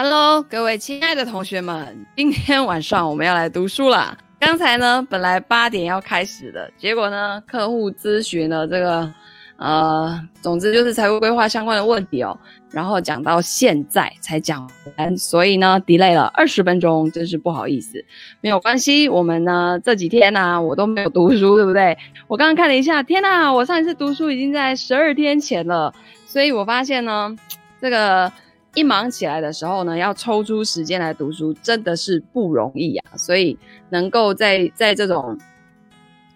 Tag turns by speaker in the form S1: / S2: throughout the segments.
S1: Hello，各位亲爱的同学们，今天晚上我们要来读书啦。刚才呢，本来八点要开始的，结果呢，客户咨询了这个，呃，总之就是财务规划相关的问题哦。然后讲到现在才讲完，所以呢，delay 了二十分钟，真是不好意思。没有关系，我们呢这几天呢、啊，我都没有读书，对不对？我刚刚看了一下，天呐，我上一次读书已经在十二天前了，所以我发现呢，这个。一忙起来的时候呢，要抽出时间来读书，真的是不容易、啊。所以能够在在这种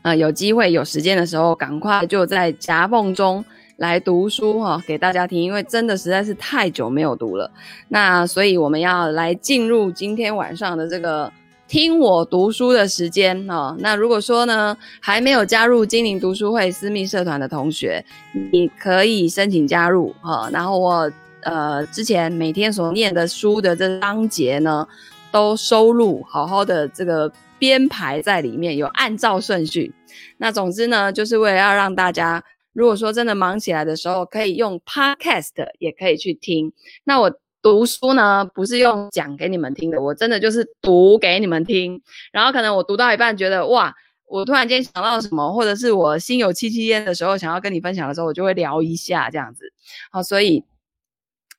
S1: 呃有机会有时间的时候，赶快就在夹缝中来读书哈、给大家听，因为真的实在是太久没有读了。那所以我们要来进入今天晚上的这个听我读书的时间哦。那如果说呢还没有加入精灵读书会私密社团的同学，你可以申请加入哈、然后我。呃，之前每天所念的书的这章节呢，都收录好好的这个编排在里面，有按照顺序。那总之呢，就是为了要让大家，如果说真的忙起来的时候，可以用 Podcast 也可以去听。那我读书呢，不是用讲给你们听的，我真的就是读给你们听。然后可能我读到一半觉得哇，我突然间想到什么，或者是我心有戚戚焉的时候，想要跟你分享的时候，我就会聊一下这样子。好，所以。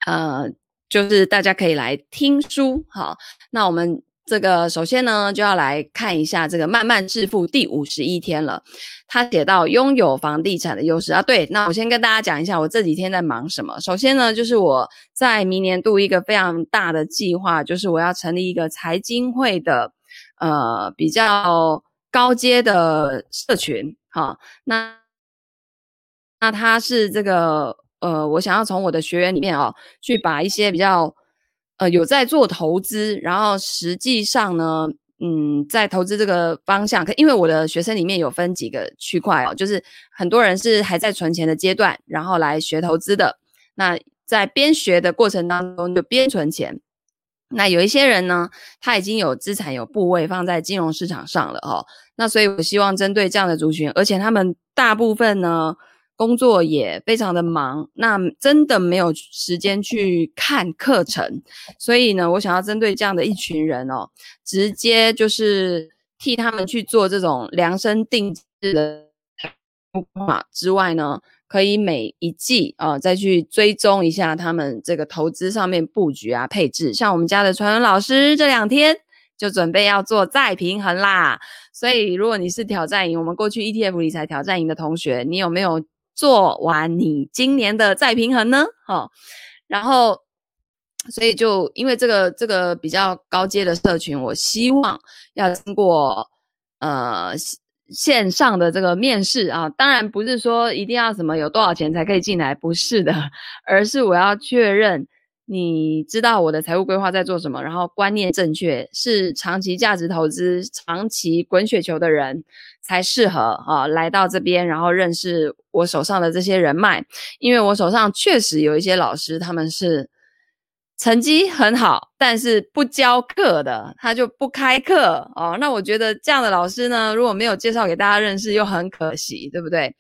S1: 呃，就是大家可以来听书，好，那我们这个首先呢，就要来看一下这个《慢慢致富》第五十一天了。他写到拥有房地产的优势啊，对，那我先跟大家讲一下我这几天在忙什么。首先呢，就是我在明年度一个非常大的计划，就是我要成立一个财经会的呃比较高阶的社群，好，那那它是这个。呃，我想要从我的学员里面哦，去把一些比较呃有在做投资，然后实际上呢，嗯，在投资这个方向，可因为我的学生里面有分几个区块哦，就是很多人是还在存钱的阶段，然后来学投资的。那在边学的过程当中就边存钱。那有一些人呢，他已经有资产有部位放在金融市场上了哦。那所以我希望针对这样的族群，而且他们大部分呢。工作也非常的忙，那真的没有时间去看课程，所以呢，我想要针对这样的一群人哦，直接就是替他们去做这种量身定制的方法之外呢，可以每一季啊、再去追踪一下他们这个投资上面布局啊配置，像我们家的传文老师这两天就准备要做再平衡啦，所以如果你是挑战营，我们过去 ETF 理财挑战营的同学，你有没有？做完你今年的再平衡呢？好，然后，所以就因为这个这个比较高阶的社群，我希望要经过呃线上的这个面试啊，当然不是说一定要什么有多少钱才可以进来，不是的，而是我要确认。你知道我的财务规划在做什么，然后观念正确，是长期价值投资、长期滚雪球的人才适合啊来到这边，然后认识我手上的这些人脉，因为我手上确实有一些老师，他们是。成绩很好，但是不教课的，他就不开课哦。那我觉得这样的老师呢，如果没有介绍给大家认识，又很可惜，对不对？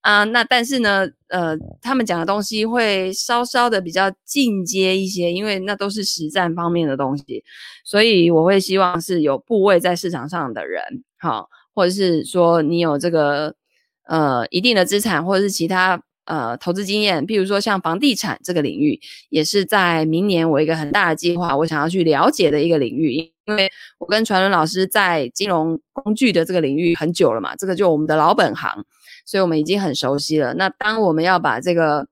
S1: 啊、那但是呢，呃，他们讲的东西会稍稍的比较进阶一些，因为那都是实战方面的东西，所以我会希望是有部位在市场上的人，好、或者是说你有这个呃一定的资产，或者是其他。呃，投资经验，譬如说像房地产这个领域，也是在明年我一个很大的计划，我想要去了解的一个领域。因为我跟传伦老师在金融工具的这个领域很久了嘛，这个就我们的老本行，所以我们已经很熟悉了。那当我们要把这个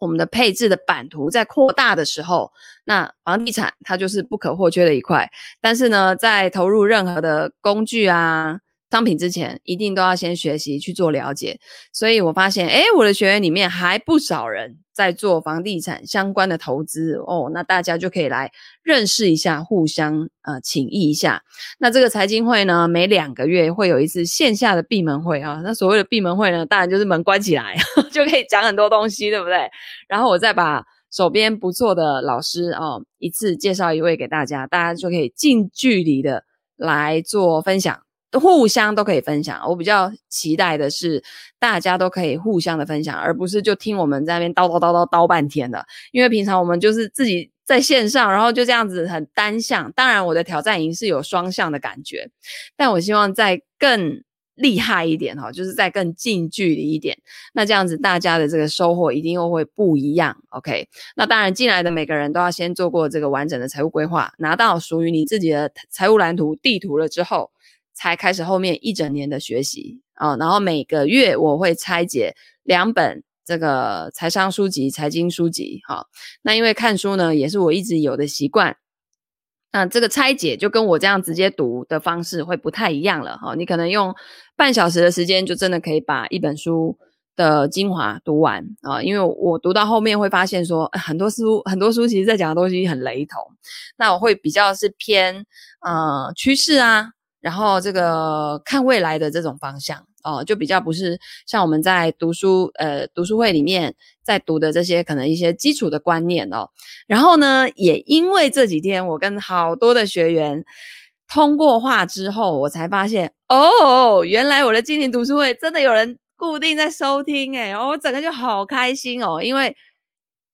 S1: 我们的配置的版图在扩大的时候，那房地产它就是不可或缺的一块。但是呢，在投入任何的工具啊。商品之前一定都要先学习去做了解，所以我发现，诶，我的学员里面还不少人在做房地产相关的投资哦，那大家就可以来认识一下，互相呃请益一下。那这个财经会呢，每两个月会有一次线下的闭门会啊，那所谓的闭门会呢，当然就是门关起来 就可以讲很多东西，对不对？然后我再把手边不错的老师哦，一次介绍一位给大家，大家就可以近距离的来做分享。互相都可以分享，我比较期待的是大家都可以互相的分享，而不是就听我们在那边叨叨叨叨叨半天的。因为平常我们就是自己在线上，然后就这样子很单向。当然，我的挑战营是有双向的感觉，但我希望再更厉害一点哈，就是再更近距离一点。那这样子大家的这个收获一定又会不一样。OK，那当然进来的每个人都要先做过这个完整的财务规划，拿到属于你自己的财务蓝图地图了之后，才开始后面一整年的学习啊。然后每个月我会拆解两本。这个财商书籍、财经书籍，哈，那因为看书呢，也是我一直有的习惯。那这个拆解就跟我这样直接读的方式会不太一样了，哈。你可能用半小时的时间，就真的可以把一本书的精华读完啊。因为我读到后面会发现说，很多书很多书其实在讲的东西很雷同。那我会比较是偏呃趋势啊，然后这个看未来的这种方向。哦，就比较不是像我们在读书，呃，读书会里面在读的这些可能一些基础的观念哦。然后呢，也因为这几天我跟好多的学员通过话之后，我才发现哦，原来我的精灵读书会真的有人固定在收听诶，哦，我整个就好开心哦，因为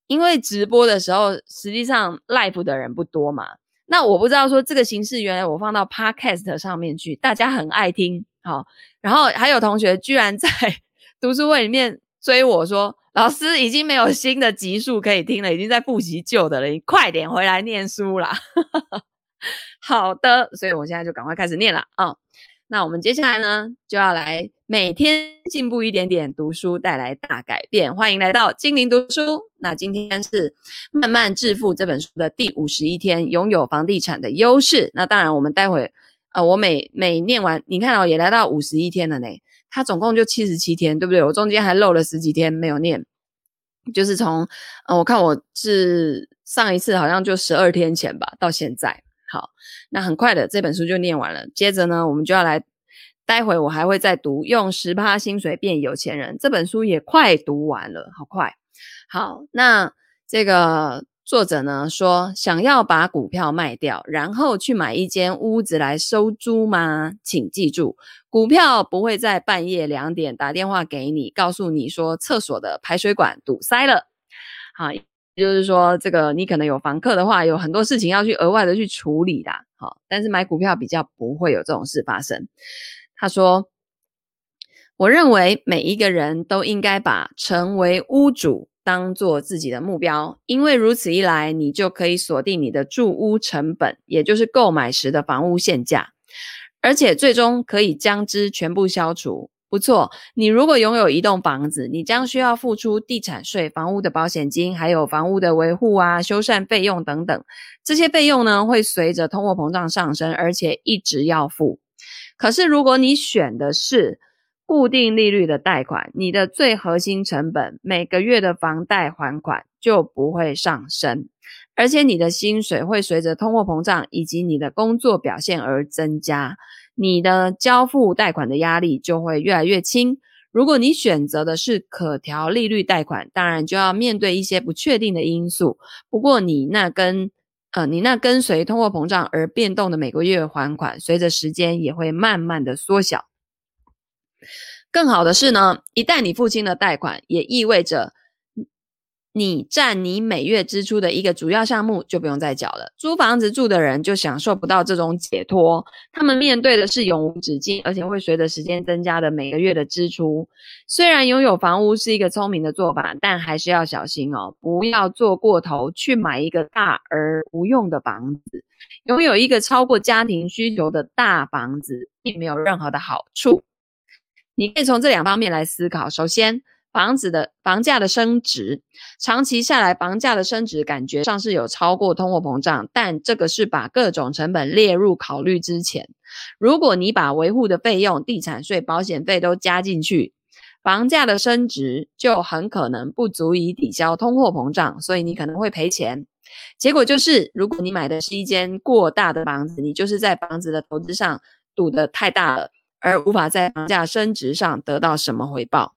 S1: 因为直播的时候，实际上 live 的人不多嘛。那我不知道说这个形式，原来我放到 podcast 上面去，大家很爱听。好，然后还有同学居然在 读书会里面追我说：“老师已经没有新的集数可以听了，已经在复习旧的了，你快点回来念书啦。”好的，所以我现在就赶快开始念了啊、那我们接下来呢，就要来每天进步一点点，读书带来大改变。欢迎来到精灵读书。那今天是《慢慢致富》这本书的第五十一天，拥有房地产的优势。那当然，我们待会。呃，我每每念完，你看哦，也来到五十一天了呢。它总共就七十七天，对不对？我中间还漏了十几天没有念，就是从，呃，我看我是上一次好像就十二天前吧，到现在。好，那很快的这本书就念完了。接着呢，我们就要来，待会我还会再读《用十趴薪水变有钱人》这本书，也快读完了，好快。好，那这个。作者呢说，想要把股票卖掉，然后去买一间屋子来收租吗？请记住，股票不会在半夜两点打电话给你，告诉你说厕所的排水管堵塞了。好，就是说，这个你可能有房客的话，有很多事情要去额外的去处理的。好，但是买股票比较不会有这种事发生。他说，我认为每一个人都应该把成为屋主。当做自己的目标，因为如此一来，你就可以锁定你的住屋成本，也就是购买时的房屋现价，而且最终可以将之全部消除。不错，你如果拥有一栋房子，你将需要付出地产税、房屋的保险金，还有房屋的维护啊、修缮费用等等。这些费用呢，会随着通货膨胀上升，而且一直要付。可是，如果你选的是固定利率的贷款，你的最核心成本每个月的房贷还款就不会上升，而且你的薪水会随着通货膨胀以及你的工作表现而增加，你的交付贷款的压力就会越来越轻。如果你选择的是可调利率贷款，当然就要面对一些不确定的因素。不过你那跟呃你那跟随通货膨胀而变动的每个月还款，随着时间也会慢慢的缩小。更好的是呢，一旦你付清了贷款，也意味着你占你每月支出的一个主要项目就不用再缴了。租房子住的人就享受不到这种解脱，他们面对的是永无止境，而且会随着时间增加的每个月的支出。虽然拥有房屋是一个聪明的做法，但还是要小心哦，不要做过头去买一个大而无用的房子。拥有一个超过家庭需求的大房子，并没有任何的好处。你可以从这两方面来思考。首先，房子的房价的升值，长期下来，房价的升值感觉上是有超过通货膨胀，但这个是把各种成本列入考虑之前。如果你把维护的费用、地产税、保险费都加进去，房价的升值就很可能不足以抵消通货膨胀，所以你可能会赔钱。结果就是，如果你买的是一间过大的房子，你就是在房子的投资上赌得太大了。而无法在房价升值上得到什么回报。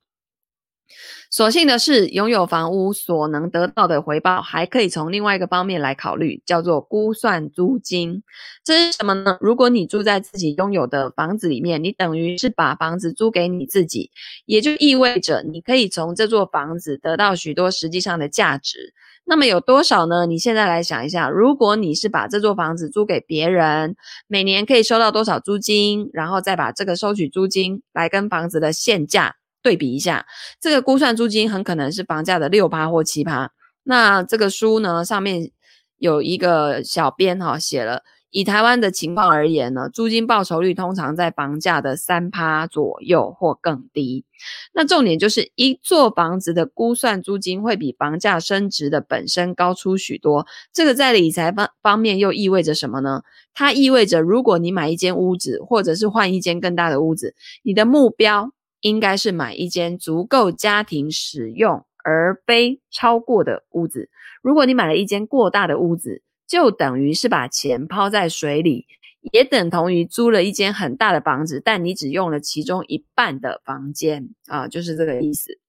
S1: 所幸的是，拥有房屋所能得到的回报，还可以从另外一个方面来考虑，叫做估算租金。这是什么呢？如果你住在自己拥有的房子里面，你等于是把房子租给你自己，也就意味着你可以从这座房子得到许多实际上的价值。那么有多少呢？你现在来想一下，如果你是把这座房子租给别人，每年可以收到多少租金，然后再把这个收取租金来跟房子的现价对比一下，这个估算租金很可能是房价的六趴或七趴。那这个书呢，上面有一个小编哈写了。以台湾的情况而言呢，租金报酬率通常在房价的三趴左右或更低。那重点就是一座房子的估算租金会比房价升值的本身高出许多。这个在理财方方面又意味着什么呢？它意味着如果你买一间屋子，或者是换一间更大的屋子，你的目标应该是买一间足够家庭使用而非超过的屋子。如果你买了一间过大的屋子，就等于是把钱抛在水里，也等同于租了一间很大的房子，但你只用了其中一半的房间啊，就是这个意思。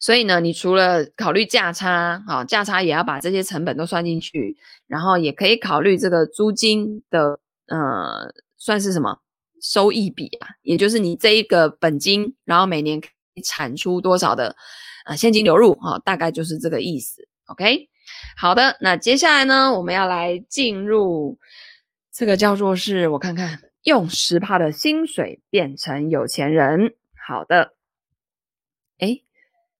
S1: 所以呢，你除了考虑价差，啊，价差也要把这些成本都算进去，然后也可以考虑这个租金的，呃，算是什么收益比啊，也就是你这一个本金，然后每年产出多少的呃现金流入，啊，大概就是这个意思。OK。好的，那接下来呢，我们要来进入这个叫做是，我看看，用十趴的薪水变成有钱人。好的，诶，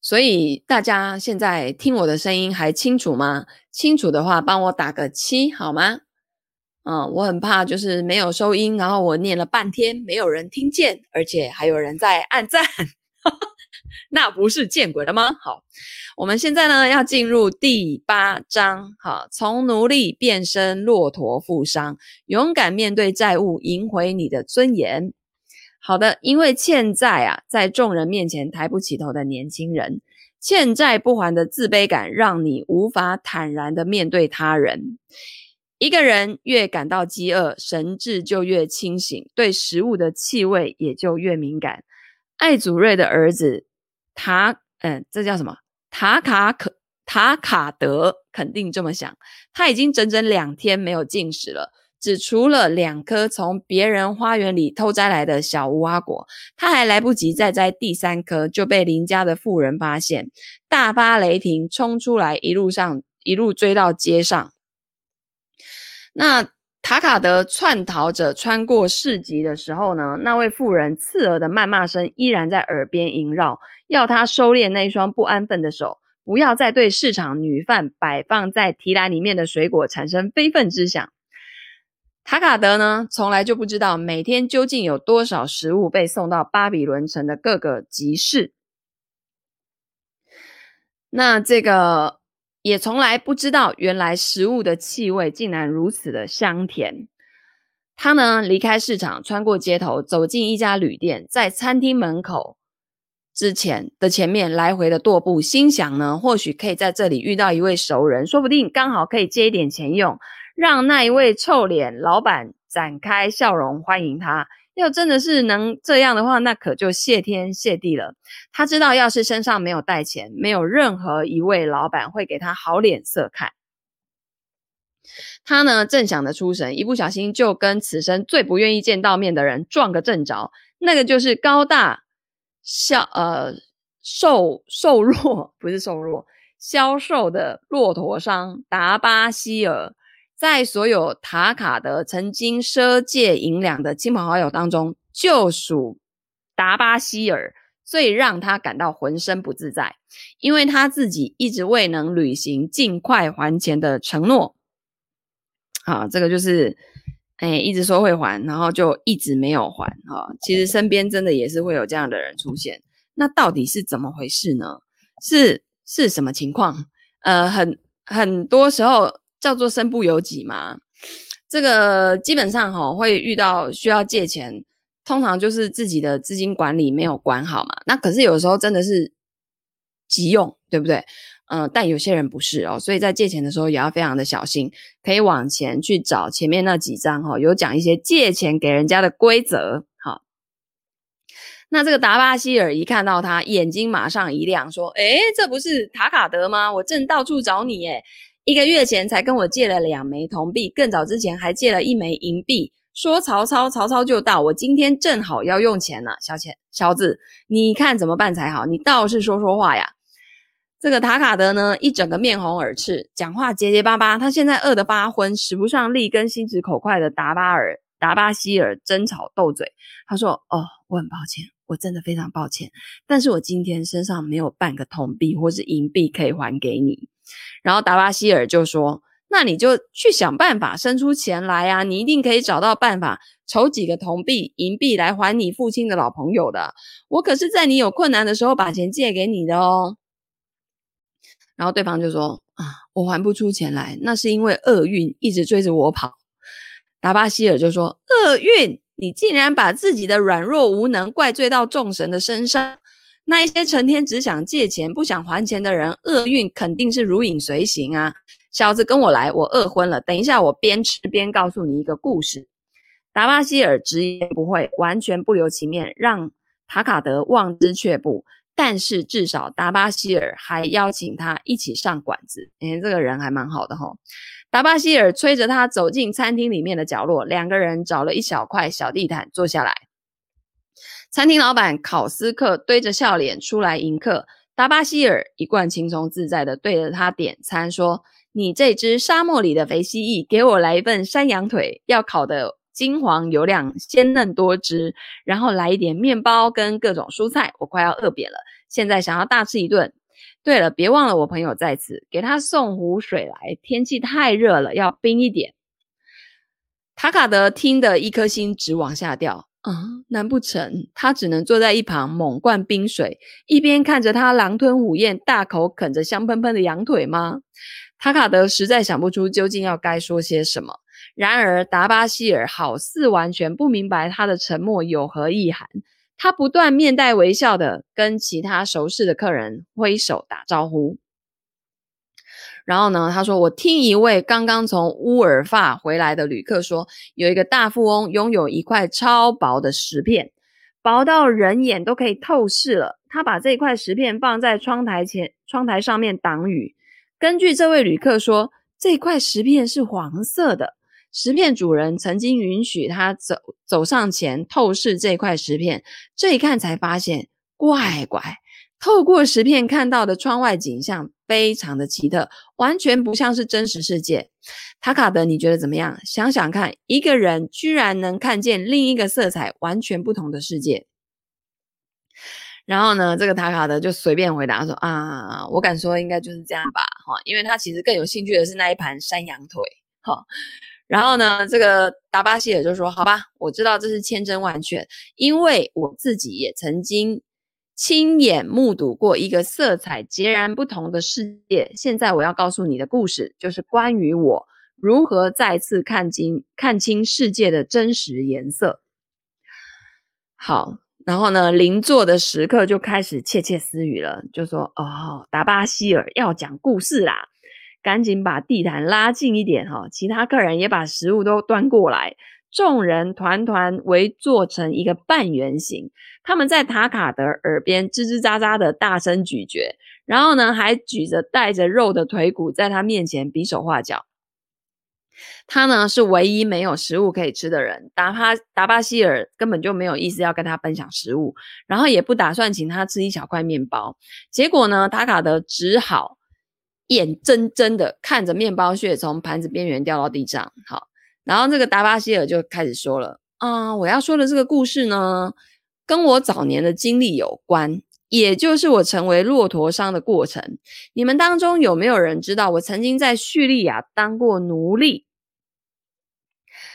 S1: 所以大家现在听我的声音还清楚吗？清楚的话，帮我打个七好吗？嗯，我很怕就是没有收音，然后我念了半天没有人听见，而且还有人在按赞。那不是见鬼了吗？好，我们现在呢要进入第八章。哈，从奴隶变身骆驼富商，勇敢面对债务，赢回你的尊严。好的，因为欠债啊，在众人面前抬不起头的年轻人，欠债不还的自卑感，让你无法坦然的面对他人。一个人越感到饥饿，神智就越清醒，对食物的气味也就越敏感。艾祖瑞的儿子塔，嗯，这叫什么？塔卡可塔卡德肯定这么想。他已经整整两天没有进食了，只除了两颗从别人花园里偷摘来的小无花果。他还来不及再摘第三颗，就被邻家的妇人发现，大发雷霆，冲出来，一路上一路追到街上。那。塔卡德窜逃着穿过市集的时候呢，那位妇人刺耳的谩骂声依然在耳边萦绕，要他收敛那一双不安分的手，不要再对市场女贩摆放在提篮里面的水果产生非分之想。塔卡德呢，从来就不知道每天究竟有多少食物被送到巴比伦城的各个集市。那这个。也从来不知道，原来食物的气味竟然如此的香甜。他呢，离开市场，穿过街头，走进一家旅店，在餐厅门口之前的前面来回的踱步，心想呢，或许可以在这里遇到一位熟人，说不定刚好可以借一点钱用，让那一位臭脸老板展开笑容欢迎他。要真的是能这样的话，那可就谢天谢地了。他知道，要是身上没有带钱，没有任何一位老板会给他好脸色看。他呢，正想得出神，一不小心就跟此生最不愿意见到面的人撞个正着。那个就是高大、消呃瘦瘦弱，不是瘦弱，消瘦的骆驼商达巴希尔。在所有塔卡德曾经赊借银两的亲朋好友当中，就属达巴希尔最让他感到浑身不自在，因为他自己一直未能履行尽快还钱的承诺。好，这个就是，哎，一直说会还，然后就一直没有还。哈，其实身边真的也是会有这样的人出现。那到底是怎么回事呢？是是什么情况？呃，很很多时候。叫做身不由己嘛，这个基本上哈会遇到需要借钱，通常就是自己的资金管理没有管好嘛。那可是有时候真的是急用，对不对？嗯、但有些人不是哦，所以在借钱的时候也要非常的小心，可以往前去找前面那几章哈，有讲一些借钱给人家的规则。好，那这个达巴希尔一看到他，眼睛马上一亮，说：“诶，这不是塔卡德吗？我正到处找你诶。”一个月前才跟我借了两枚铜币，更早之前还借了一枚银币。说曹操，曹操就到。我今天正好要用钱呢，小钱小子，你看怎么办才好？你倒是说说话呀！这个塔卡德呢，一整个面红耳赤，讲话结结巴巴。他现在饿得发昏，使不上力跟心直口快的达巴尔、达巴希尔争吵斗嘴。他说：“哦，我很抱歉，我真的非常抱歉，但是我今天身上没有半个铜币或是银币可以还给你。”然后达巴希尔就说：“那你就去想办法生出钱来啊！你一定可以找到办法，筹几个铜币、银币来还你父亲的老朋友的。我可是在你有困难的时候把钱借给你的哦。”然后对方就说：“啊，我还不出钱来，那是因为厄运一直追着我跑。”达巴希尔就说：“厄运，你竟然把自己的软弱无能怪罪到众神的身上？那一些成天只想借钱不想还钱的人，厄运肯定是如影随形啊！小子，跟我来，我饿昏了，等一下我边吃边告诉你一个故事。”达巴希尔直言不讳，完全不留情面，让塔卡德望之却步。但是至少达巴希尔还邀请他一起上馆子，诶，这个人还蛮好的齁。达巴希尔催着他走进餐厅里面的角落，两个人找了一小块小地毯坐下来。餐厅老板考斯克堆着笑脸出来迎客，达巴希尔一贯轻松自在的对着他点餐说：“你这只沙漠里的肥蜥蜴，给我来一份山羊腿，要烤的。”金黄油亮、鲜嫩多汁，然后来一点面包跟各种蔬菜，我快要饿扁了，现在想要大吃一顿。对了，别忘了我朋友在此，给他送壶水来。天气太热了，要冰一点。塔卡德听得一颗心直往下掉啊！难不成他只能坐在一旁猛灌冰水，一边看着他狼吞虎咽、大口啃着香喷喷的羊腿吗？塔卡德实在想不出究竟要该说些什么。然而，达巴希尔好似完全不明白他的沉默有何意涵。他不断面带微笑地跟其他熟识的客人挥手打招呼。然后呢，他说：“我听一位刚刚从乌尔法回来的旅客说，有一个大富翁拥有一块超薄的石片，薄到人眼都可以透视了。他把这块石片放在窗台前，窗台上面挡雨。根据这位旅客说，这块石片是黄色的。”石片主人曾经允许他走走上前透视这块石片，这一看才发现，怪怪，透过石片看到的窗外景象非常的奇特，完全不像是真实世界。塔卡德，你觉得怎么样？想想看，一个人居然能看见另一个色彩完全不同的世界。然后呢，这个塔卡德就随便回答说：“啊，我敢说应该就是这样吧，哈，因为他其实更有兴趣的是那一盘山羊腿，哈。”然后呢，这个达巴希尔就说：“好吧，我知道这是千真万确，因为我自己也曾经亲眼目睹过一个色彩截然不同的世界。现在我要告诉你的故事，就是关于我如何再次看清看清世界的真实颜色。”好，然后呢，邻座的食客就开始窃窃私语了，就说：“哦，达巴希尔要讲故事啦。”赶紧把地毯拉近一点哈，其他客人也把食物都端过来，众人团团围坐成一个半圆形。他们在塔卡德耳边吱吱喳喳的大声咀嚼，然后呢，还举着带着肉的腿骨在他面前比手画脚。他呢是唯一没有食物可以吃的人，达帕达巴希尔根本就没有意思要跟他分享食物，然后也不打算请他吃一小块面包。结果呢，塔卡德只好。眼睁睁的看着面包屑从盘子边缘掉到地上，好，然后这个达巴希尔就开始说了，啊、我要说的这个故事呢，跟我早年的经历有关，也就是我成为骆驼商的过程。你们当中有没有人知道我曾经在叙利亚当过奴隶？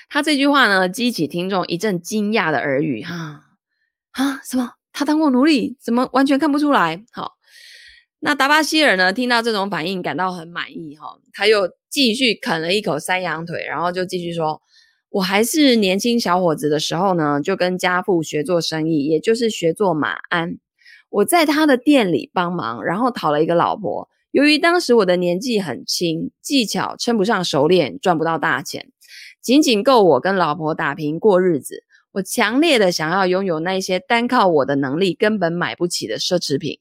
S1: 他这句话呢，激起听众一阵惊讶的耳语，哈，啊，什么？他当过奴隶？怎么完全看不出来？好。那达巴希尔呢？听到这种反应，感到很满意哈。他又继续啃了一口山羊腿，然后就继续说：“我还是年轻小伙子的时候呢，就跟家父学做生意，也就是学做马鞍。我在他的店里帮忙，然后讨了一个老婆。由于当时我的年纪很轻，技巧称不上熟练，赚不到大钱，仅仅够我跟老婆打平过日子。我强烈的想要拥有那些单靠我的能力根本买不起的奢侈品。”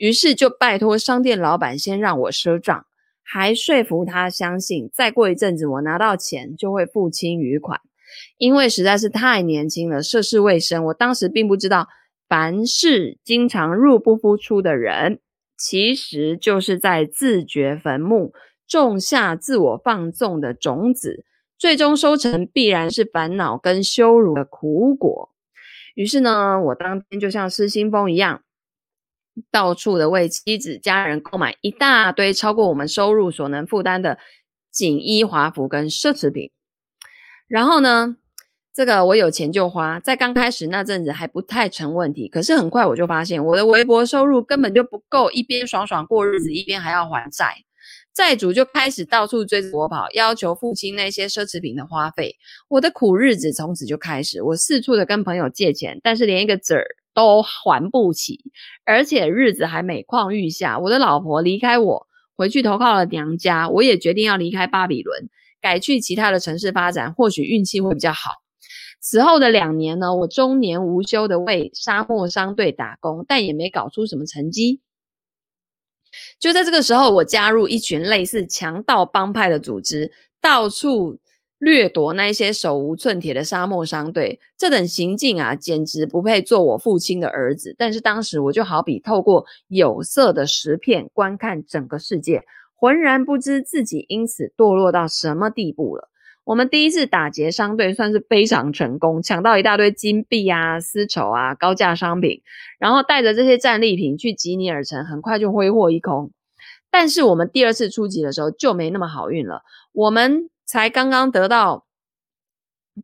S1: 于是就拜托商店老板先让我赊账，还说服他相信再过一阵子我拿到钱就会付清余款。因为实在是太年轻了，涉世未深，我当时并不知道凡事经常入不敷出的人其实就是在自掘坟墓，种下自我放纵的种子，最终收成必然是烦恼跟羞辱的苦果。于是呢，我当天就像失心疯一样，到处的为妻子家人购买一大堆超过我们收入所能负担的锦衣华服跟奢侈品。然后呢，这个我有钱就花，在刚开始那阵子还不太成问题。可是很快我就发现，我的微薄收入根本就不够一边爽爽过日子，一边还要还债。债主就开始到处追着我跑，要求付清那些奢侈品的花费。我的苦日子从此就开始，我四处的跟朋友借钱，但是连一个子儿都还不起，而且日子还每况愈下。我的老婆离开我，回去投靠了娘家，我也决定要离开巴比伦，改去其他的城市发展，或许运气会比较好。此后的两年呢，我终年无休的为沙漠商队打工，但也没搞出什么成绩。就在这个时候，我加入一群类似强盗帮派的组织，到处掠夺那些手无寸铁的沙漠商队。这等行径啊，简直不配做我父亲的儿子。但是当时我就好比透过有色的石片观看整个世界，浑然不知自己因此堕落到什么地步了。我们第一次打劫商队算是非常成功，抢到一大堆金币啊、丝绸啊、高价商品，然后带着这些战利品去吉尼尔城，很快就挥霍一空。但是我们第二次出击的时候就没那么好运了，我们才刚刚得到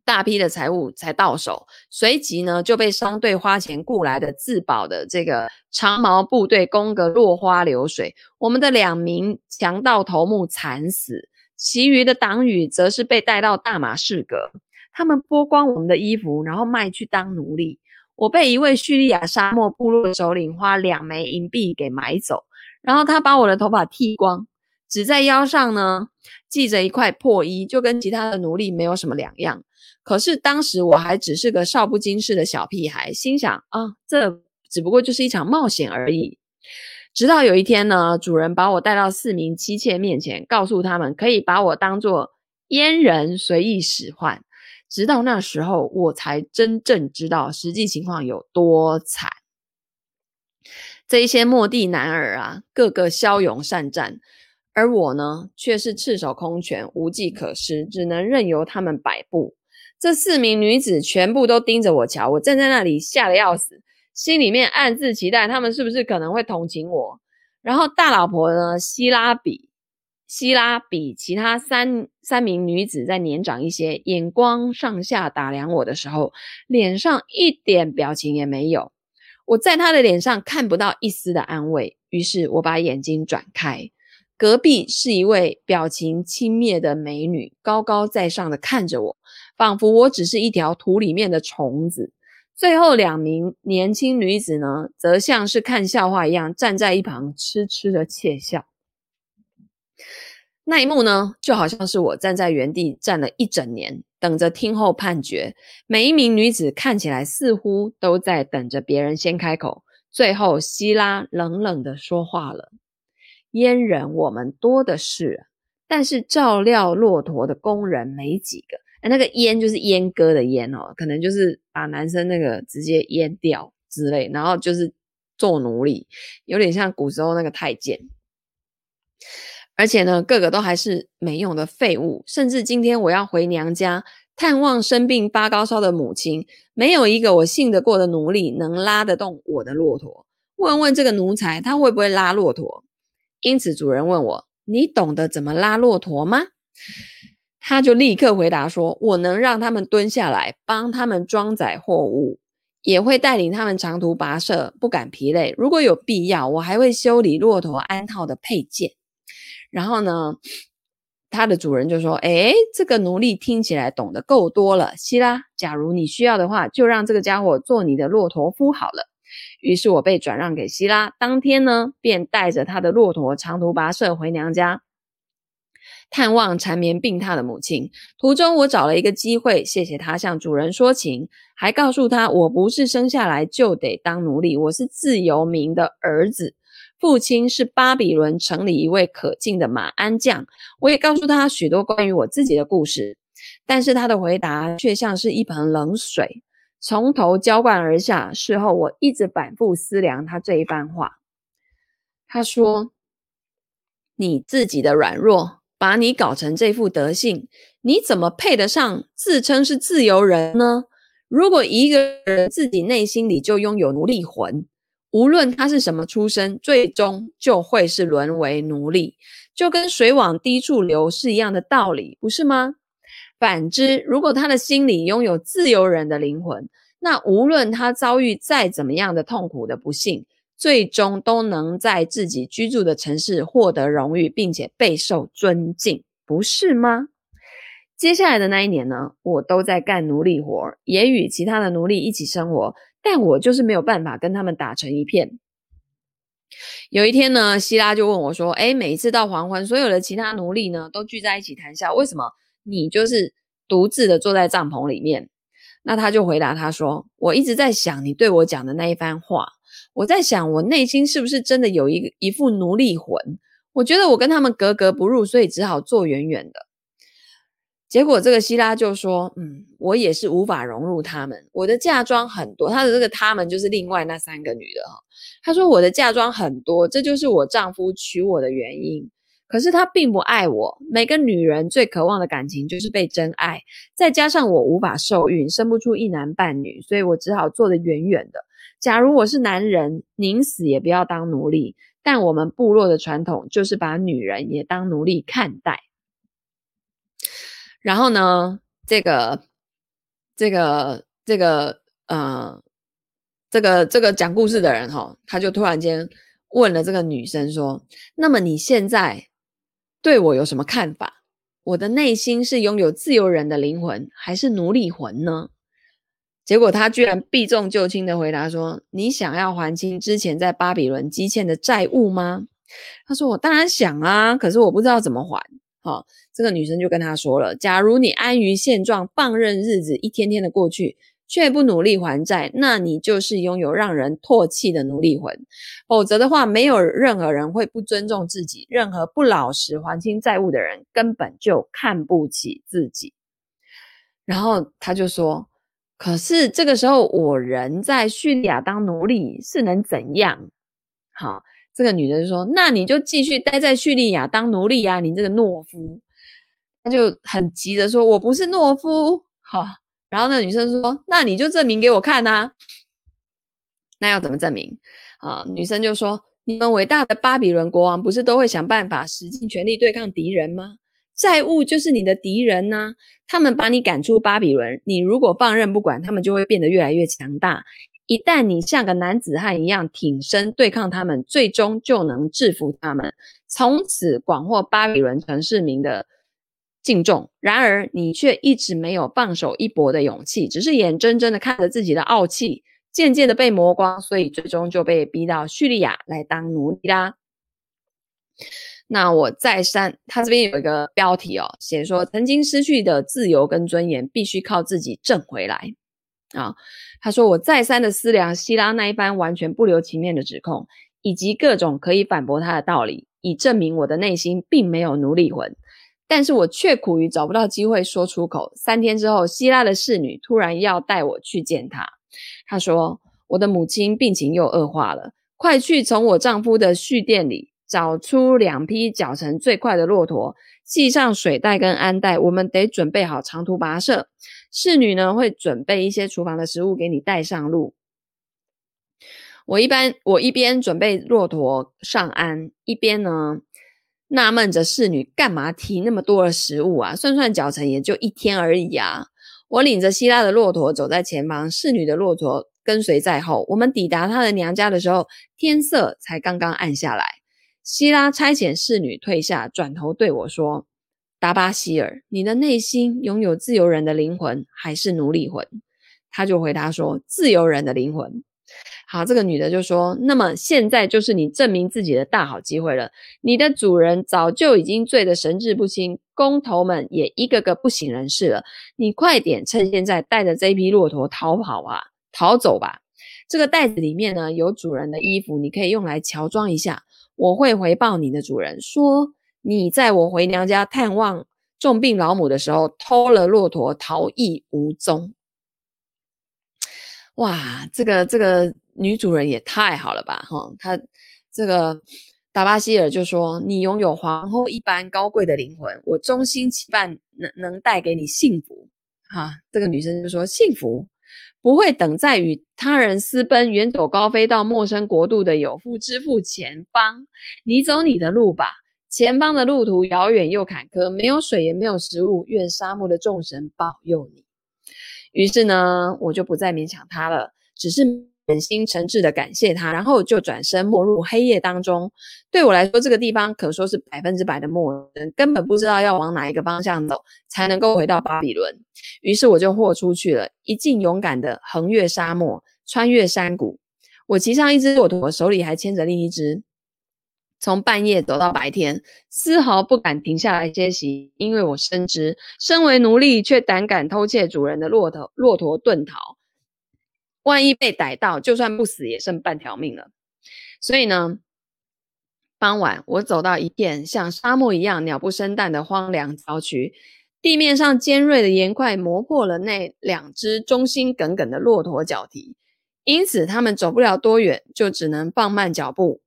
S1: 大批的财物才到手，随即呢就被商队花钱雇来的自保的这个长毛部队攻个落花流水，我们的两名强盗头目惨死。其余的党羽则是被带到大马士革，他们剥光我们的衣服，然后卖去当奴隶。我被一位叙利亚沙漠部落首领花两枚银币给买走，然后他把我的头发剃光，只在腰上呢系着一块破衣，就跟其他的奴隶没有什么两样。可是当时我还只是个少不经事的小屁孩，心想啊，这只不过就是一场冒险而已。直到有一天呢，主人把我带到四名妻妾面前，告诉他们可以把我当作阉人随意使唤。直到那时候，我才真正知道实际情况有多惨。这一些末地男儿啊，个个骁勇善战，而我呢，却是赤手空拳，无计可施，只能任由他们摆布。这四名女子全部都盯着我瞧，我站在那里吓得要死。心里面暗自期待，他们是不是可能会同情我？然后大老婆呢，希拉比，希拉比其他三三名女子再年长一些，眼光上下打量我的时候，脸上一点表情也没有。我在她的脸上看不到一丝的安慰，于是我把眼睛转开。隔壁是一位表情轻蔑的美女，高高在上的看着我，仿佛我只是一条土里面的虫子。最后两名年轻女子呢，则像是看笑话一样站在一旁痴痴的窃笑。那一幕呢，就好像是我站在原地站了一整年，等着听候判决。每一名女子看起来似乎都在等着别人先开口。最后，希拉冷冷的说话了：“阉人我们多的是，但是照料骆驼的工人没几个。”哎，那个阉就是阉割的阉哦，可能就是把男生那个直接阉掉之类，然后就是做奴隶，有点像古时候那个太监。而且呢，个个都还是没用的废物，甚至今天我要回娘家探望生病发高烧的母亲，没有一个我信得过的奴隶能拉得动我的骆驼。问问这个奴才，他会不会拉骆驼？因此主人问我：“你懂得怎么拉骆驼吗？”他就立刻回答说：“我能让他们蹲下来，帮他们装载货物，也会带领他们长途跋涉，不感疲累。如果有必要，我还会修理骆驼鞍套的配件。”然后呢，他的主人就说：“诶，这个奴隶听起来懂得够多了，希拉，假如你需要的话，就让这个家伙做你的骆驼夫好了。”于是我被转让给希拉，当天呢，便带着他的骆驼长途跋涉回娘家。探望缠绵病榻的母亲，途中我找了一个机会，谢谢他向主人说情，还告诉他我不是生下来就得当奴隶，我是自由民的儿子，父亲是巴比伦城里一位可敬的马鞍匠。我也告诉他许多关于我自己的故事，但是他的回答却像是一盆冷水，从头浇灌而下。事后我一直反复思量他这一番话。他说：“你自己的软弱，把你搞成这副德性，你怎么配得上自称是自由人呢？如果一个人自己内心里就拥有奴隶魂，无论他是什么出身，最终就会是沦为奴隶，就跟水往低处流是一样的道理，不是吗？反之，如果他的心里拥有自由人的灵魂，那无论他遭遇再怎么样的痛苦的不幸，最终都能在自己居住的城市获得荣誉，并且备受尊敬，不是吗？接下来的那一年呢，我都在干奴隶活，也与其他的奴隶一起生活，但我就是没有办法跟他们打成一片。有一天呢，希拉就问我说：“诶，每一次到黄昏，所有的其他奴隶呢都聚在一起谈笑，为什么你就是独自的坐在帐篷里面？”那他就回答他说：“我一直在想你对我讲的那一番话。”我在想，我内心是不是真的有一个一副奴隶魂？我觉得我跟他们格格不入，所以只好坐远远的。结果这个希拉就说：“嗯，我也是无法融入他们。我的嫁妆很多，他的这个他们就是另外那三个女的哈。他说我的嫁妆很多，这就是我丈夫娶我的原因。可是他并不爱我。每个女人最渴望的感情就是被真爱，再加上我无法受孕，生不出一男半女，所以我只好坐得远远的。”假如我是男人，宁死也不要当奴隶。但我们部落的传统就是把女人也当奴隶看待。然后呢，这个、这个、这个，呃，这个、这个讲故事的人哈、哦，他就突然间问了这个女生说：“那么你现在对我有什么看法？我的内心是拥有自由人的灵魂，还是奴隶魂呢？”结果他居然避重就轻的回答说：“你想要还清之前在巴比伦积欠的债务吗？”他说：“我当然想啊，可是我不知道怎么还。”好，这个女生就跟他说了：“假如你安于现状，放任日子一天天的过去，却不努力还债，那你就是拥有让人唾弃的奴隶魂。否则的话，没有任何人会不尊重自己。任何不老实还清债务的人，根本就看不起自己。”然后他就说。可是这个时候，我人在叙利亚当奴隶是能怎样？好，这个女的就说：“那你就继续待在叙利亚当奴隶呀，你这个懦夫。”他就很急着说：“我不是懦夫。”好，然后那女生说：“那你就证明给我看呐。”那要怎么证明？啊，女生就说：“你们伟大的巴比伦国王不是都会想办法使尽全力对抗敌人吗？”债务就是你的敌人呐，他们把你赶出巴比伦，你如果放任不管，他们就会变得越来越强大。一旦你像个男子汉一样挺身对抗他们，最终就能制服他们，从此广获巴比伦城市民的敬重。然而，你却一直没有放手一搏的勇气，只是眼睁睁的看着自己的傲气渐渐的被磨光，所以最终就被逼到叙利亚来当奴隶啦。那我再三，他这边有一个标题哦，写说曾经失去的自由跟尊严，必须靠自己挣回来啊。他说我再三的思量希拉那一番完全不留情面的指控，以及各种可以反驳他的道理，以证明我的内心并没有奴隶魂，但是我却苦于找不到机会说出口。三天之后，希拉的侍女突然要带我去见她。她说我的母亲病情又恶化了，快去从我丈夫的蓄店里。找出两匹脚程最快的骆驼，系上水带跟鞍带，我们得准备好长途跋涉。侍女呢，会准备一些厨房的食物给你带上路。我一般我一边准备骆驼上鞍，一边呢纳闷着侍女干嘛提那么多的食物啊？算算脚程也就一天而已啊！我领着希拉的骆驼走在前方，侍女的骆驼跟随在后。我们抵达她的娘家的时候，天色才刚刚暗下来。希拉差遣侍女退下，转头对我说：“达巴希尔，你的内心拥有自由人的灵魂，还是奴隶魂？”他就回答说：“自由人的灵魂。”好，这个女的就说：“那么现在就是你证明自己的大好机会了。你的主人早就已经醉得神志不清，工头们也一个个不省人事了。你快点趁现在带着这匹骆驼逃跑啊，逃走吧！这个袋子里面呢，有主人的衣服，你可以用来乔装一下。”我会回报你的主人，说你在我回娘家探望重病老母的时候偷了骆驼，逃逸无踪。哇，这个这个女主人也太好了吧，哈，她这个达巴希尔就说：“你拥有皇后一般高贵的灵魂，我衷心期盼能能带给你幸福。”哈，这个女生就说：“幸福不会等在与他人私奔、远走高飞到陌生国度的有妇之妇前方。你走你的路吧，前方的路途遥远又坎坷，没有水也没有食物。愿沙漠的众神保佑你。”于是呢，我就不再勉强她了，只是。满心诚挚的感谢他，然后就转身没入黑夜当中。对我来说，这个地方可说是百分之百的陌生，根本不知道要往哪一个方向走才能够回到巴比伦。于是我就豁出去了，一进勇敢的横越沙漠，穿越山谷。我骑上一只骆驼，手里还牵着另一只，从半夜走到白天，丝毫不敢停下来歇息，因为我深知，身为奴隶却胆敢偷窃主人的骆驼，骆驼遁逃。万一被逮到，就算不死也剩半条命了。所以呢，傍晚我走到一片像沙漠一样鸟不生蛋的荒凉郊区，地面上尖锐的岩块磨破了那两只忠心耿耿的骆驼脚蹄，因此他们走不了多远，就只能放慢脚步，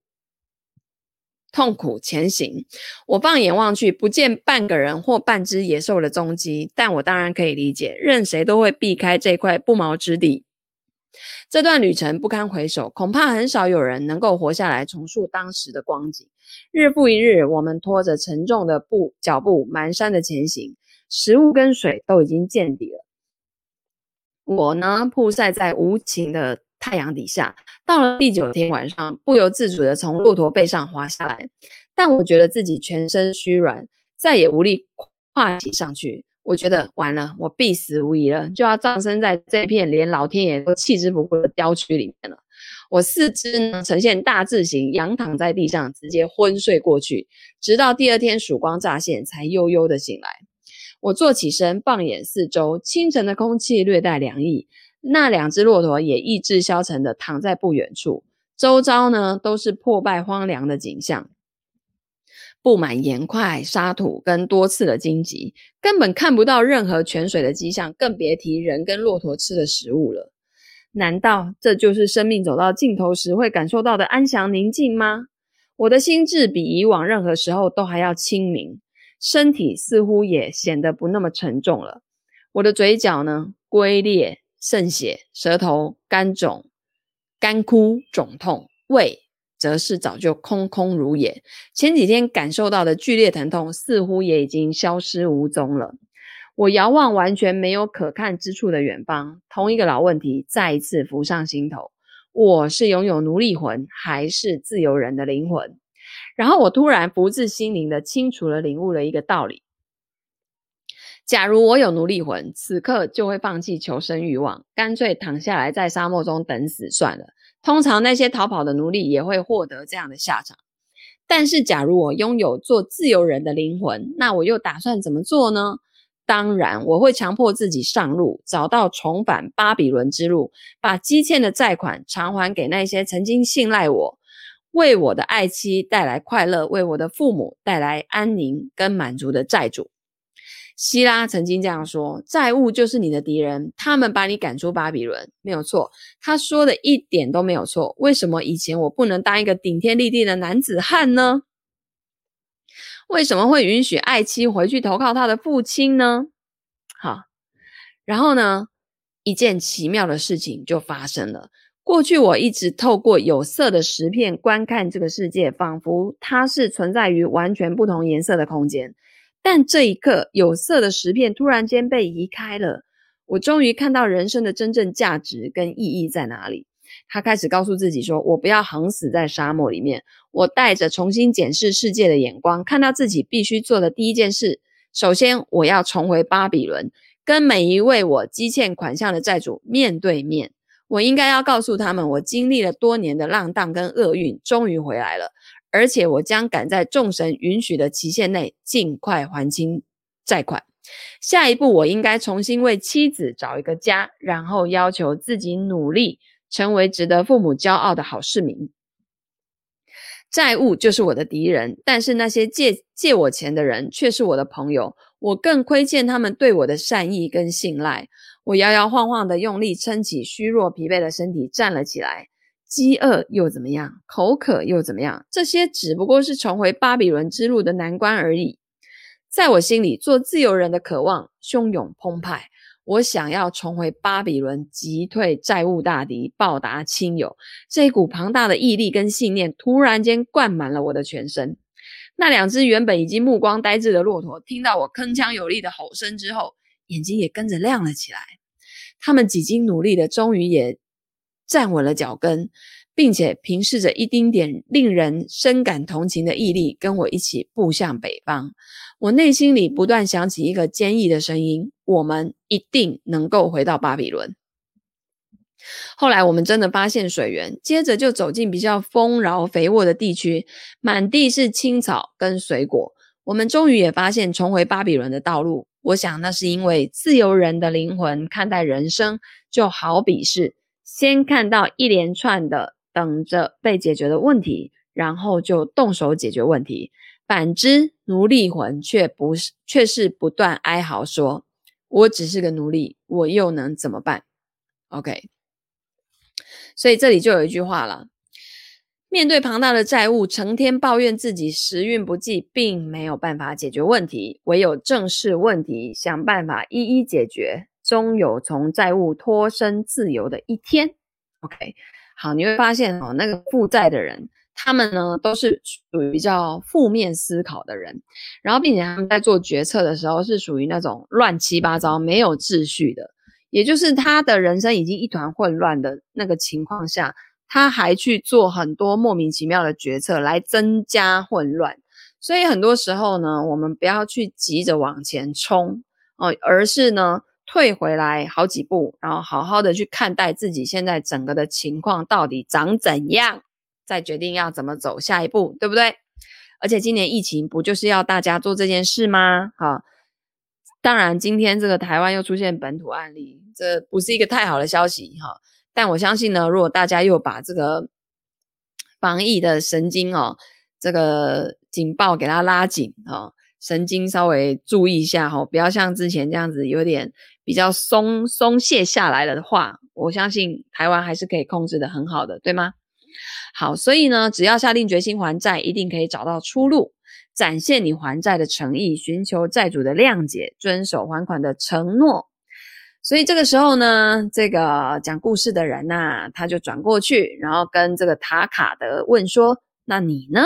S1: 痛苦前行。我放眼望去，不见半个人或半只野兽的踪迹，但我当然可以理解，任谁都会避开这块不毛之地。这段旅程不堪回首，恐怕很少有人能够活下来重述当时的光景。日复一日，我们拖着沉重的步脚步蹒跚的前行，食物跟水都已经见底了。我呢，曝晒在无情的太阳底下，到了第九天晚上，不由自主地从骆驼背上滑下来，但我觉得自己全身虚软，再也无力跨起上去。我觉得完了，我必死无疑了，就要葬身在这片连老天爷都弃之不顾的郊区里面了。我四肢呢呈现大字形，仰躺在地上，直接昏睡过去，直到第二天曙光乍现，才悠悠的醒来。我坐起身，放眼四周，清晨的空气略带凉意，那两只骆驼也意志消沉的躺在不远处，周遭呢都是破败荒凉的景象。布满盐块、沙土跟多刺的荆棘，根本看不到任何泉水的迹象，更别提人跟骆驼吃的食物了。难道这就是生命走到尽头时会感受到的安详宁静吗？我的心智比以往任何时候都还要清明，身体似乎也显得不那么沉重了。我的嘴角呢，龟裂、渗血，舌头干肿、干枯、肿痛，胃。则是早就空空如也，前几天感受到的剧烈疼痛似乎也已经消失无踪了。我遥望完全没有可看之处的远方，同一个老问题再一次浮上心头：我是拥有奴隶魂，还是自由人的灵魂？然后我突然福至心灵的清楚了领悟了一个道理：假如我有奴隶魂，此刻就会放弃求生欲望，干脆躺下来在沙漠中等死算了。通常那些逃跑的奴隶也会获得这样的下场，但是假如我拥有做自由人的灵魂，那我又打算怎么做呢？当然，我会强迫自己上路，找到重返巴比伦之路，把积欠的债款偿还给那些曾经信赖我、为我的爱妻带来快乐、为我的父母带来安宁跟满足的债主。希拉曾经这样说：“债务就是你的敌人，他们把你赶出巴比伦，没有错。他说的一点都没有错。为什么以前我不能当一个顶天立地的男子汉呢？为什么会允许爱妻回去投靠他的父亲呢？好，然后呢，一件奇妙的事情就发生了。过去我一直透过有色的石片观看这个世界，仿佛它是存在于完全不同颜色的空间。”但这一刻，有色的石片突然间被移开了，我终于看到人生的真正价值跟意义在哪里。他开始告诉自己说：“我不要横死在沙漠里面。”我带着重新检视世界的眼光，看到自己必须做的第一件事：首先，我要重回巴比伦，跟每一位我积欠款项的债主面对面。我应该要告诉他们，我经历了多年的浪荡跟厄运，终于回来了。而且我将赶在众神允许的期限内尽快还清债款。下一步，我应该重新为妻子找一个家，然后要求自己努力成为值得父母骄傲的好市民。债务就是我的敌人，但是那些借借我钱的人却是我的朋友。我更亏欠他们对我的善意跟信赖。我摇摇晃晃的用力撑起虚弱疲惫的身体，站了起来。饥饿又怎么样？口渴又怎么样？这些只不过是重回巴比伦之路的难关而已。在我心里，做自由人的渴望汹涌澎湃。我想要重回巴比伦，击退债务大敌，报答亲友。这一股庞大的毅力跟信念，突然间灌满了我的全身。那两只原本已经目光呆滞的骆驼，听到我铿锵有力的吼声之后，眼睛也跟着亮了起来。他们几经努力的，终于也站稳了脚跟。并且凭借着一丁点令人深感同情的毅力，跟我一起步向北方。我内心里不断响起一个坚毅的声音：我们一定能够回到巴比伦。后来我们真的发现水源，接着就走进比较丰饶肥沃的地区，满地是青草跟水果。我们终于也发现重回巴比伦的道路。我想那是因为自由人的灵魂看待人生，就好比是先看到一连串的。等着被解决的问题，然后就动手解决问题。反之，奴隶魂却不是，却是不断哀嚎说：“我只是个奴隶，我又能怎么办？”OK，所以这里就有一句话了：面对庞大的债务，成天抱怨自己时运不济，并没有办法解决问题，唯有正视问题，想办法一一解决，终有从债务脱身自由的一天。OK。好，你会发现哦，那个负债的人，他们呢都是属于比较负面思考的人，然后并且他们在做决策的时候是属于那种乱七八糟、没有秩序的，也就是他的人生已经一团混乱的那个情况下，他还去做很多莫名其妙的决策来增加混乱。所以很多时候呢，我们不要去急着往前冲哦，而是呢。退回来好几步，然后好好的去看待自己现在整个的情况到底长怎样，再决定要怎么走下一步，对不对？而且今年疫情不就是要大家做这件事吗？哈，当然今天这个台湾又出现本土案例，这不是一个太好的消息哈。但我相信呢，如果大家又把这个防疫的神经哦，这个警报给它拉紧哦，神经稍微注意一下哈，不要像之前这样子有点。比较松松懈下来了的话，我相信台湾还是可以控制得很好的，对吗？好，所以呢，只要下定决心还债，一定可以找到出路，展现你还债的诚意，寻求债主的谅解，遵守还款的承诺。所以这个时候呢，这个讲故事的人呐、他就转过去，然后跟这个塔卡德问说：“那你呢？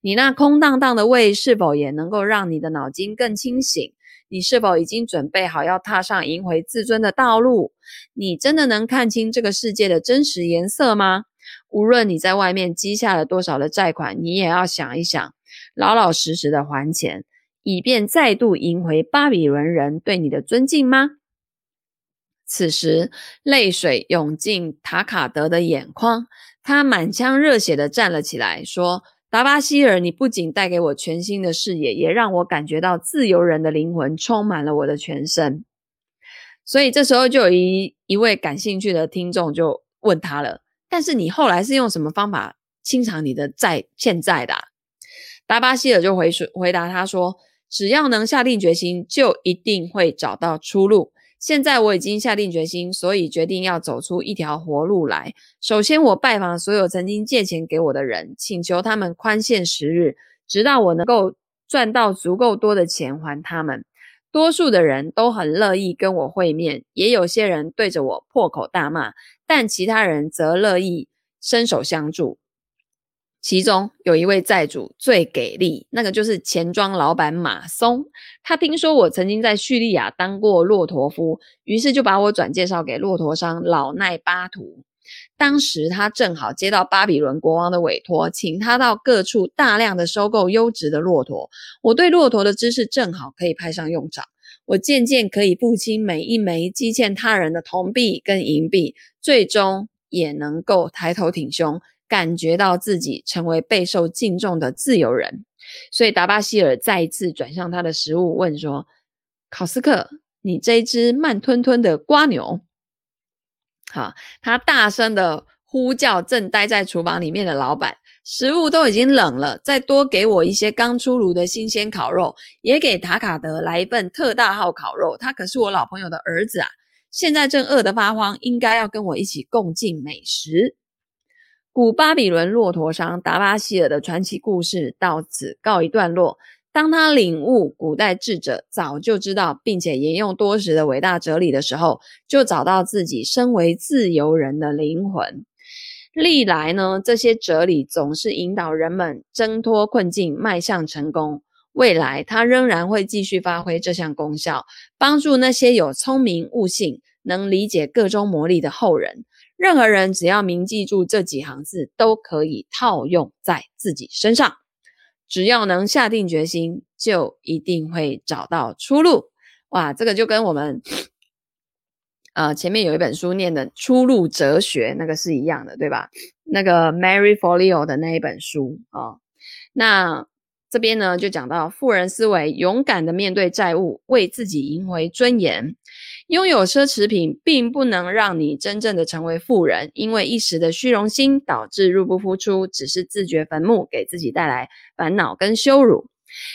S1: 你那空荡荡的胃是否也能够让你的脑筋更清醒？”你是否已经准备好要踏上赢回自尊的道路？你真的能看清这个世界的真实颜色吗？无论你在外面积下了多少的债款，你也要想一想，老老实实的还钱，以便再度赢回巴比伦人对你的尊敬吗？此时，泪水涌进塔卡德的眼眶，他满腔热血地站了起来，说。达巴希尔，你不仅带给我全新的视野，也让我感觉到自由人的灵魂充满了我的全身。所以这时候就有一一位感兴趣的听众就问他了：“但是你后来是用什么方法清偿你的债欠债的？”达巴希尔就回回答他说：“只要能下定决心，就一定会找到出路。”现在我已经下定决心，所以决定要走出一条活路来。首先，我拜访所有曾经借钱给我的人，请求他们宽限时日，直到我能够赚到足够多的钱还他们。多数的人都很乐意跟我会面，也有些人对着我破口大骂，但其他人则乐意伸手相助。其中有一位债主最给力，那个就是钱庄老板马松。他听说我曾经在叙利亚当过骆驼夫，于是就把我转介绍给骆驼商老奈巴图。当时他正好接到巴比伦国王的委托，请他到各处大量的收购优质的骆驼。我对骆驼的知识正好可以派上用场，我渐渐可以付清每一枚积欠他人的铜币跟银币，最终也能够抬头挺胸。感觉到自己成为备受敬重的自由人，所以达巴希尔再一次转向他的食物，问说：“考斯克，你这一只慢吞吞的瓜牛。”好，他大声的呼叫正待在厨房里面的老板：“食物都已经冷了，再多给我一些刚出炉的新鲜烤肉，也给塔卡德来一份特大号烤肉。他可是我老朋友的儿子啊，现在正饿得发慌，应该要跟我一起共进美食。”古巴比伦骆驼商达巴希尔的传奇故事到此告一段落。当他领悟古代智者早就知道并且沿用多时的伟大哲理的时候，就找到自己身为自由人的灵魂。历来呢，这些哲理总是引导人们挣脱困境，迈向成功。未来，他仍然会继续发挥这项功效，帮助那些有聪明悟性、能理解各中魔力的后人。任何人只要铭记住这几行字，都可以套用在自己身上。只要能下定决心，就一定会找到出路。哇，这个就跟我们，呃，前面有一本书念的《出路哲学》那个是一样的，对吧？那个 Mary Forleo 的那一本书啊，那这边呢就讲到富人思维，勇敢的面对债务，为自己赢回尊严。拥有奢侈品并不能让你真正的成为富人，因为一时的虚荣心导致入不敷出，只是自掘坟墓，给自己带来烦恼跟羞辱。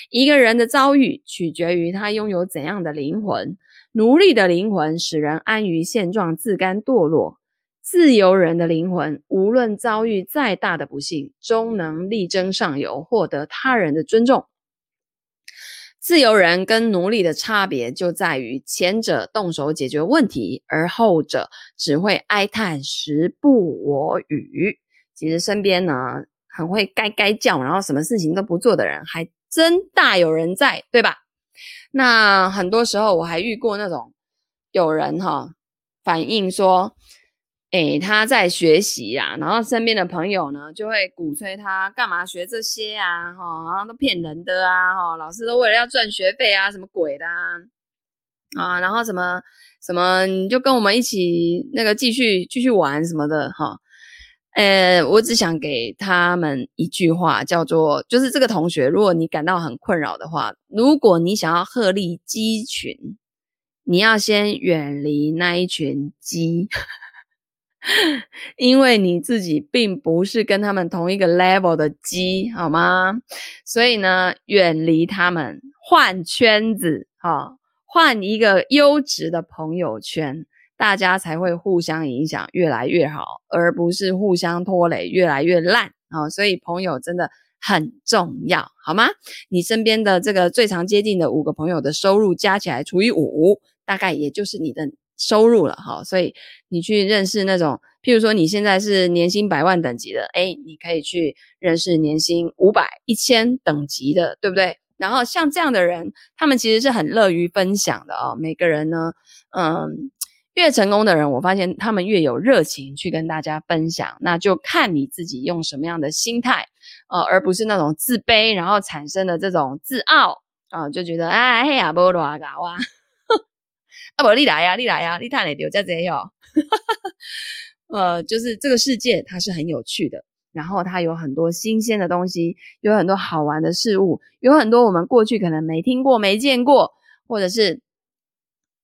S1: 一个人的遭遇取决于他拥有怎样的灵魂。奴隶的灵魂使人安于现状，自甘堕落；自由人的灵魂，无论遭遇再大的不幸，终能力争上游，获得他人的尊重。自由人跟奴隶的差别就在于，前者动手解决问题，而后者只会哀叹时不我与。其实身边呢，很会该该叫，然后什么事情都不做的人，还真大有人在，对吧？那很多时候我还遇过那种有人哈反映说。诶，他在学习呀，然后身边的朋友呢就会鼓吹他干嘛学这些啊，哈，然后都骗人的啊，哈，老师都为了要赚学费啊，什么鬼的啊，啊，然后什么什么，你就跟我们一起那个继续继续玩什么的，哈，呃，我只想给他们一句话，叫做，就是这个同学，如果你感到很困扰的话，如果你想要鹤立鸡群，你要先远离那一群鸡。因为你自己并不是跟他们同一个 level 的鸡，好吗？所以呢，远离他们，换圈子，哈，换一个优质的朋友圈，大家才会互相影响，越来越好，而不是互相拖累，越来越烂啊！所以朋友真的很重要，好吗？你身边的这个最常接近的五个朋友的收入加起来除以五，大概也就是你的。收入了哈，所以你去认识那种，譬如说你现在是年薪百万等级的，诶，你可以去认识年薪五百、一千等级的，对不对？然后像这样的人，他们其实是很乐于分享的哦。每个人呢，嗯，越成功的人，我发现他们越有热情去跟大家分享。那就看你自己用什么样的心态，呃，而不是那种自卑，然后产生的这种自傲啊、就觉得哎嘿呀，不多搞啊。啊不，你来呀，你来呀，你太累丢在这里哦。呃，就是这个世界它是很有趣的，然后它有很多新鲜的东西，有很多好玩的事物，有很多我们过去可能没听过、没见过，或者是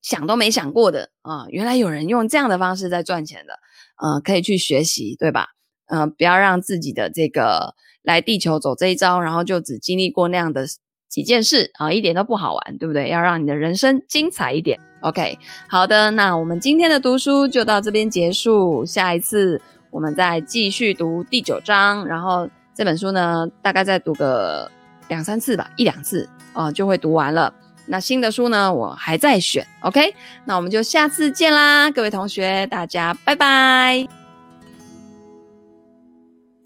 S1: 想都没想过的啊、原来有人用这样的方式在赚钱的，呃，可以去学习，对吧？嗯、不要让自己的这个来地球走这一遭，然后就只经历过那样的几件事啊、一点都不好玩，对不对？要让你的人生精彩一点。OK，好的，那我们今天的读书就到这边结束。下一次我们再继续读第九章，然后这本书呢，大概再读个两三次吧，一两次啊、就会读完了。那新的书呢，我还在选。OK，那我们就下次见啦，各位同学，大家拜拜。